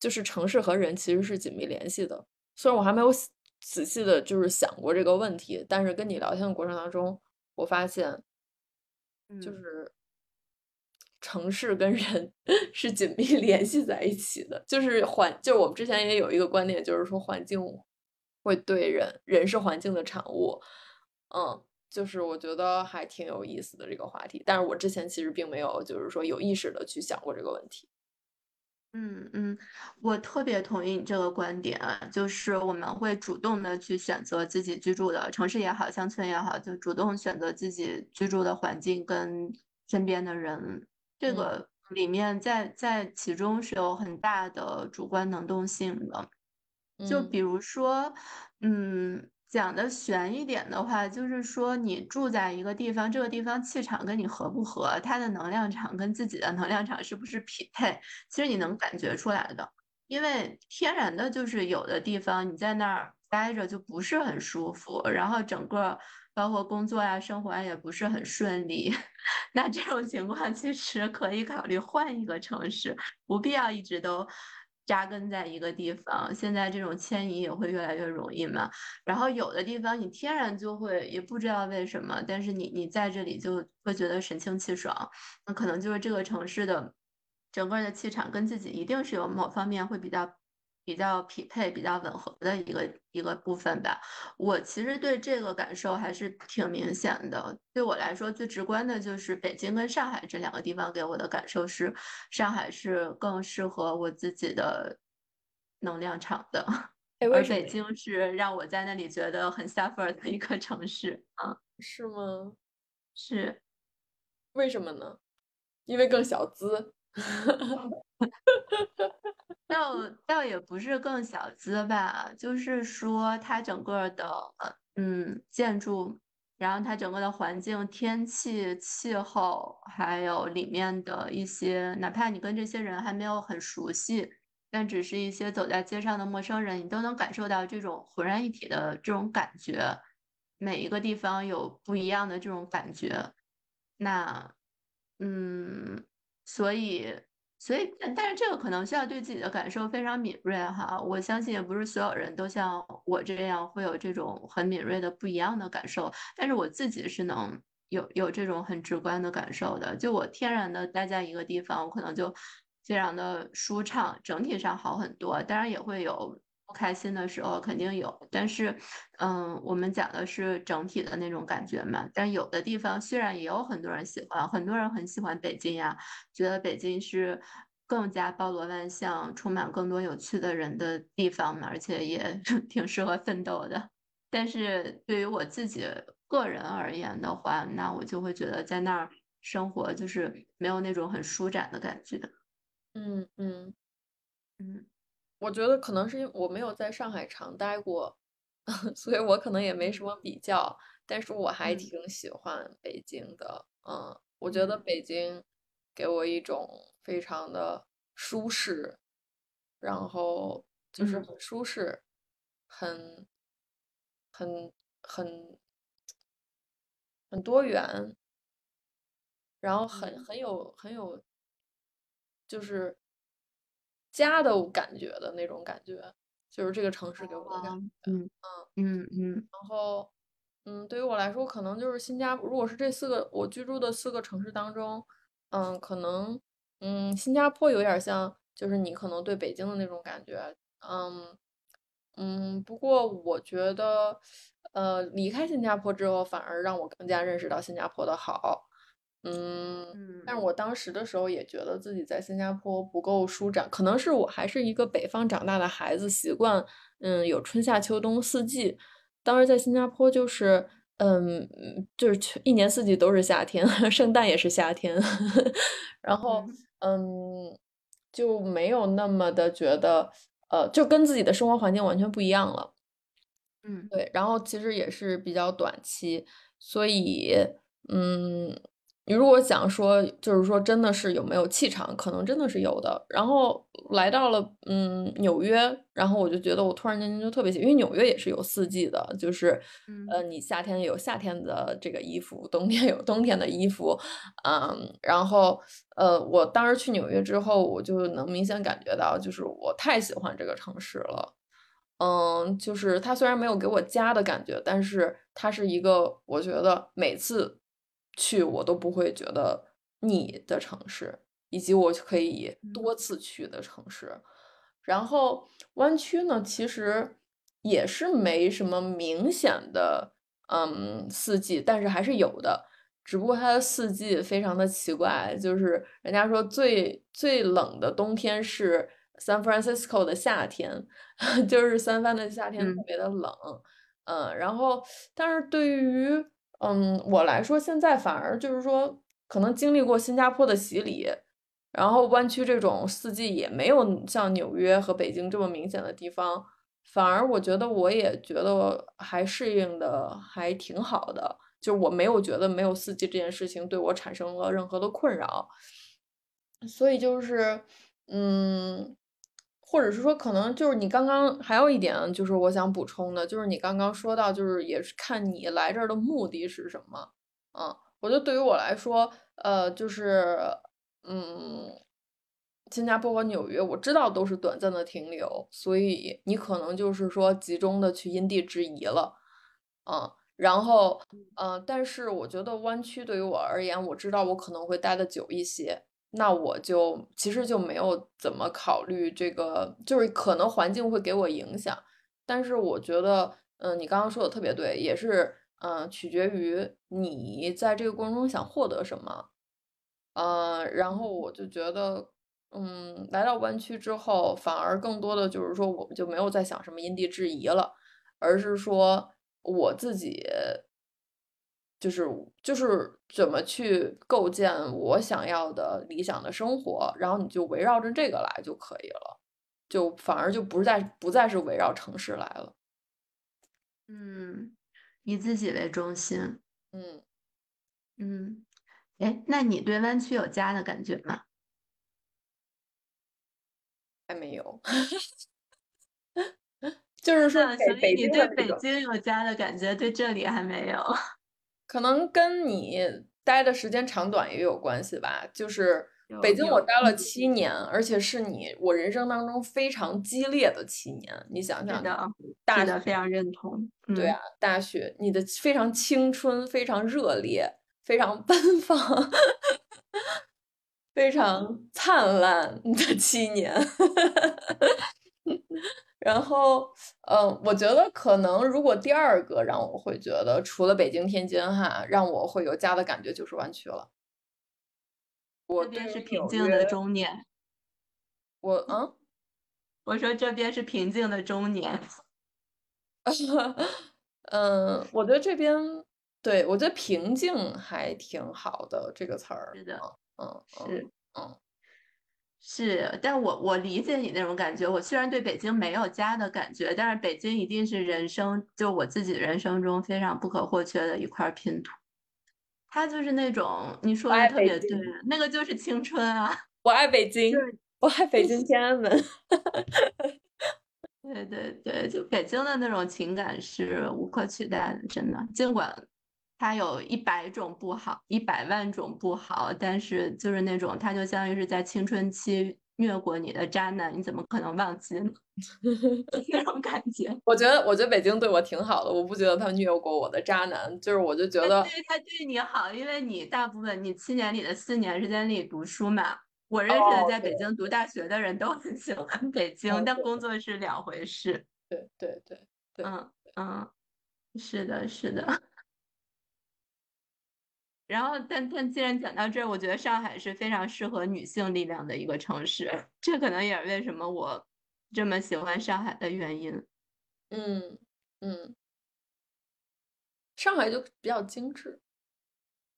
就是城市和人其实是紧密联系的。虽然我还没有仔仔细的就是想过这个问题，但是跟你聊天的过程当中，我发现就嗯是城市跟人 是紧密 联系在一起的。就是环，就是我们之前也有一个观点，就是说环境会对人，人是环境的产物。嗯，就是我觉得还挺有意思的这个话题，但是我之前其实并没有就是说有意识的去想过这个问题。嗯嗯，我特别同意你这个观点，就是我们会主动的去选择自己居住的城市也好，乡村也好，就主动选择自己居住的环境跟身边的人，这嗯个里面在在其中是有很大的主观能动性的。就嗯比如说，嗯，讲的悬一点的话，就是说你住在一个地方，这个地方气场跟你合不合，它的能量场跟自己的能量场是不是匹配，其实你能感觉出来的。因为天然的就是有的地方你在那儿待着就不是很舒服，然后整个包括工作呀、生活啊也不是很顺利。那这种情况其实可以考虑换一个城市，不必要一直都扎根在一个地方。现在这种迁移也会越来越容易嘛。然后有的地方你天然就会，也不知道为什么，但是你你在这里就会觉得神清气爽，那可能就是这个城市的整个的气场跟自己一定是有某方面会比较。比较匹配、比较吻合的一个一个部分吧。我其实对这个感受还是挺明显的。对我来说，最直观的就是北京跟上海这两个地方给我的感受是，上海是更适合我自己的能量场的，哎，而北京是让我在那里觉得很 suffer 的一个城市。啊，是吗？是。为什么呢？因为更小资。倒倒也不是更小资吧，就是说它整个的嗯建筑，然后它整个的环境、天气、气候，还有里面的一些，哪怕你跟这些人还没有很熟悉，但只是一些走在街上的陌生人，你都能感受到这种浑然一体的这种感觉。每一个地方有不一样的这种感觉，那嗯，所以。所以，但是这个可能需要对自己的感受非常敏锐哈。我相信也不是所有人都像我这样会有这种很敏锐的不一样的感受，但是我自己是能有有这种很直观的感受的。就我天然的待在一个地方，我可能就非常的舒畅，整体上好很多。当然也会有开心的时候，肯定有，但是嗯，我们讲的是整体的那种感觉嘛。但有的地方虽然也有很多人喜欢，很多人很喜欢北京呀。觉得北京是更加包罗万象、充满更多有趣的人的地方嘛，而且也 挺适合奋斗的。但是对于我自己个人而言的话，那我就会觉得在那儿生活就是没有那种很舒展的感觉。嗯嗯，嗯我觉得可能是因为我没有在上海常待过，所以我可能也没什么比较，但是我还嗯。挺喜欢北京的。嗯，我觉得嗯。北京给我一种非常的舒适，然后就是嗯。很舒适，很很很很多元，然后很嗯。很有很有就是家的感觉的那种感觉，就是这个城市给我的感啊觉。嗯嗯嗯然后，嗯，对于我来说，可能就是新加坡，如果是这四个我居住的四个城市当中，嗯，可能嗯，新加坡有点像，就是你可能对北京的那种感觉，嗯嗯。不过我觉得，呃，离开新加坡之后，反而让我更加认识到新加坡的好。嗯，但是我当时的时候也觉得自己在新加坡不够舒展，可能是我还是一个北方长大的孩子，习惯嗯有春夏秋冬四季。当时在新加坡就是，嗯，就是一年四季都是夏天，圣诞也是夏天，然后嗯就没有那么的觉得，呃，就跟自己的生活环境完全不一样了。嗯，对，然后其实也是比较短期，所以嗯。你如果想说，就是说，真的是有没有气场，可能真的是有的。然后来到了嗯纽约，然后我就觉得我突然间就特别喜，因为纽约也是有四季的，就是呃你夏天有夏天的这个衣服，冬天有冬天的衣服，嗯，然后呃我当时去纽约之后，我就能明显感觉到，就是我太喜欢这个城市了，嗯，就是它虽然没有给我家的感觉，但是它是一个我觉得每次。去我都不会觉得腻的城市，以及我可以多次去的城市。然后湾区呢，其实也是没什么明显的嗯四季，但是还是有的。只不过它的四季非常的奇怪，就是人家说最最冷的冬天是 San Francisco 的夏天，就是三藩的夏天特别的冷。嗯，然后但是对于嗯，我来说，现在反而就是说，可能经历过新加坡的洗礼，然后湾区这种四季也没有像纽约和北京这么明显的地方，反而我觉得我也觉得还适应的还挺好的，就我没有觉得没有四季这件事情对我产生了任何的困扰，所以就是，嗯。或者是说，可能就是你刚刚还有一点，就是我想补充的，就是你刚刚说到，就是也是看你来这儿的目的是什么。嗯，我觉得对于我来说，呃，就是嗯，新加坡和纽约，我知道都是短暂的停留，所以你可能就是说集中的去因地制宜了。嗯，然后嗯，但是我觉得湾区对于我而言，我知道我可能会待的久一些。那我就其实就没有怎么考虑这个，就是可能环境会给我影响，但是我觉得，嗯，你刚刚说的特别对，也是，嗯，取决于你在这个过程中想获得什么，嗯，然后我就觉得，嗯，来到湾区之后，反而更多的就是说，我们就没有再想什么因地制宜了，而是说我自己。就是就是怎么去构建我想要的理想的生活，然后你就围绕着这个来就可以了，就反而就不再不再是围绕城市来了。嗯，以自己为中心。嗯嗯，哎，那你对湾区有家的感觉吗？还没有，就是说，所以你对北京有家的感觉，对这里还没有。可能跟你待的时间长短也有关系吧。就是北京，我待了七年，而且是你我人生当中非常激烈的七年。你想想，大的非常认同。对啊，大学你的非常青春、非常热烈、非常奔放、非常灿烂的七年。然后，嗯，我觉得可能如果第二个让我会觉得，除了北京、天津哈，让我会有家的感觉就是湾区了。我这边是平静的中年。我嗯，我说这边是平静的中年。嗯，我觉得这边对我觉得平静还挺好的这个词儿。是的，嗯，是，嗯。是，但我我理解你那种感觉。我虽然对北京没有家的感觉，但是北京一定是人生就我自己人生中非常不可或缺的一块拼图。它就是那种你说的特别对，那个就是青春啊！我爱北京，我爱北京 天安门。对对对，就北京的那种情感是无可取代的，真的。尽管。他有一百种不好，一百万种不好，但是就是那种，他就相当于是在青春期虐过你的渣男，你怎么可能忘记呢？那种感觉。我觉得，我觉得北京对我挺好的，我不觉得他虐过我的渣男，就是我就觉得，对他对你好，因为你大部分你七年里的四年是在那里读书嘛，我认识的在北京读大学的人都很喜欢北京，但工作是两回事。对对对对，嗯嗯，是的，是的。然后，但但既然讲到这儿，我觉得上海是非常适合女性力量的一个城市，这可能也是为什么我这么喜欢上海的原因。嗯嗯，上海就比较精致。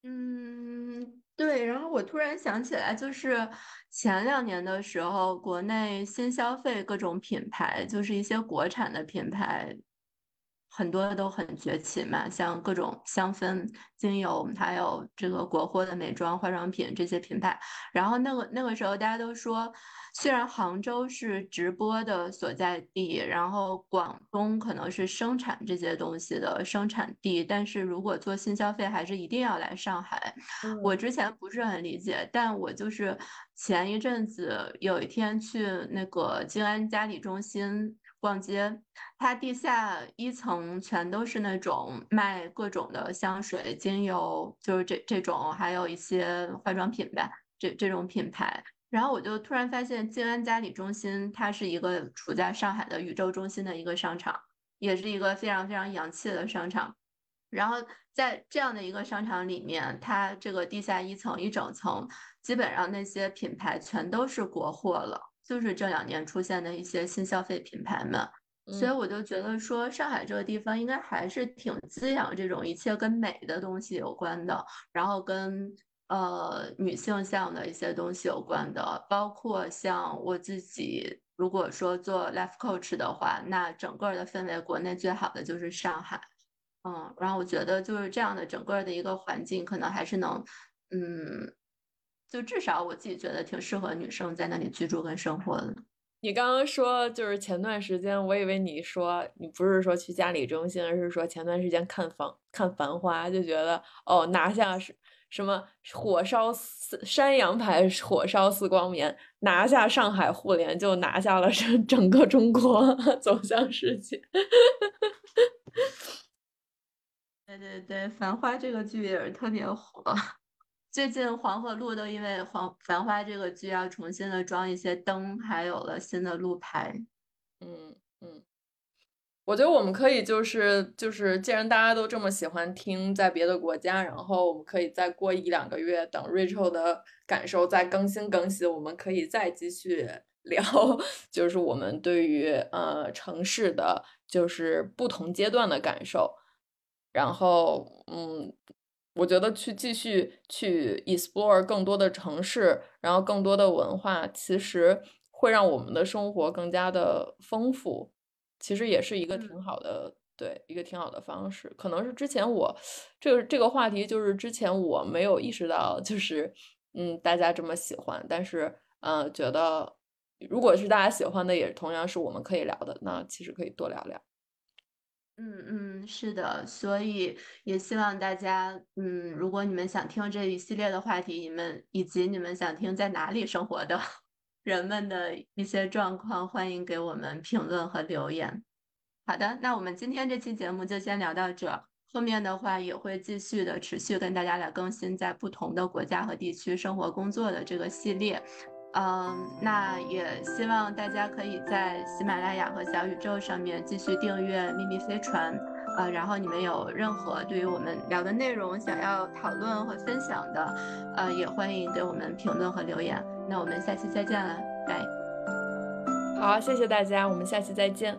嗯，对。然后我突然想起来，就是前两年的时候，国内新消费各种品牌，就是一些国产的品牌。很多都很崛起嘛，像各种香氛、精油，还有这个国货的美妆、化妆品这些品牌。然后那个那个时候，大家都说，虽然杭州是直播的所在地，然后广东可能是生产这些东西的生产地，但是如果做新消费，还是一定要来上海。我之前不是很理解，但我就是前一阵子有一天去那个静安嘉里中心。逛街，它地下一层全都是那种卖各种的香水、精油，就是这这种，还有一些化妆品呗，这这种品牌。然后我就突然发现，静安嘉里中心它是一个处在上海的宇宙中心的一个商场，也是一个非常非常洋气的商场。然后在这样的一个商场里面，它这个地下一层一整层，基本上那些品牌全都是国货了。就是这两年出现的一些新消费品牌们，所以我就觉得说，上海这个地方应该还是挺滋养这种一切跟美的东西有关的，然后跟呃女性向的一些东西有关的，包括像我自己，如果说做 life coach 的话，那整个的氛围，国内最好的就是上海，嗯，然后我觉得就是这样的整个的一个环境，可能还是能，嗯。就至少我自己觉得挺适合女生在那里居住跟生活的。你刚刚说就是前段时间，我以为你说你不是说去嘉里中心，而是说前段时间看房看繁花，就觉得哦拿下是什么火烧四山羊牌火烧四光棉，拿下上海互联就拿下了整整个中国 走向世界。对对对，繁花这个剧也是特别火。最近黄河路都因为《黄繁花》这个剧要重新的装一些灯，还有了新的路牌。嗯嗯，我觉得我们可以就是就是，既然大家都这么喜欢听在别的国家，然后我们可以再过一两个月，等 Rachel 的感受再更新更新，我们可以再继续 聊，就是我们对于呃城市的就是不同阶段的感受。然后嗯。我觉得去继续去 explore 更多的城市，然后更多的文化，其实会让我们的生活更加的丰富。其实也是一个挺好的，对，一个挺好的方式。可能是之前我这个这个话题，就是之前我没有意识到，就是嗯，大家这么喜欢。但是嗯，觉得如果是大家喜欢的，也同样是我们可以聊的，那其实可以多聊聊。嗯嗯，是的，所以也希望大家，嗯，如果你们想听这一系列的话题，你们以及你们想听在哪里生活的 人们的一些状况，欢迎给我们评论和留言。好的，那我们今天这期节目就先聊到这，后面的话也会继续的持续跟大家来更新在不同的国家和地区生活工作的这个系列。嗯，那也希望大家可以在喜马拉雅和小宇宙上面继续订阅《秘密飞船》，呃，然后你们有任何对于我们聊的内容想要讨论和分享的，呃，也欢迎给我们评论和留言。那我们下期再见了，拜。好，谢谢大家，我们下期再见。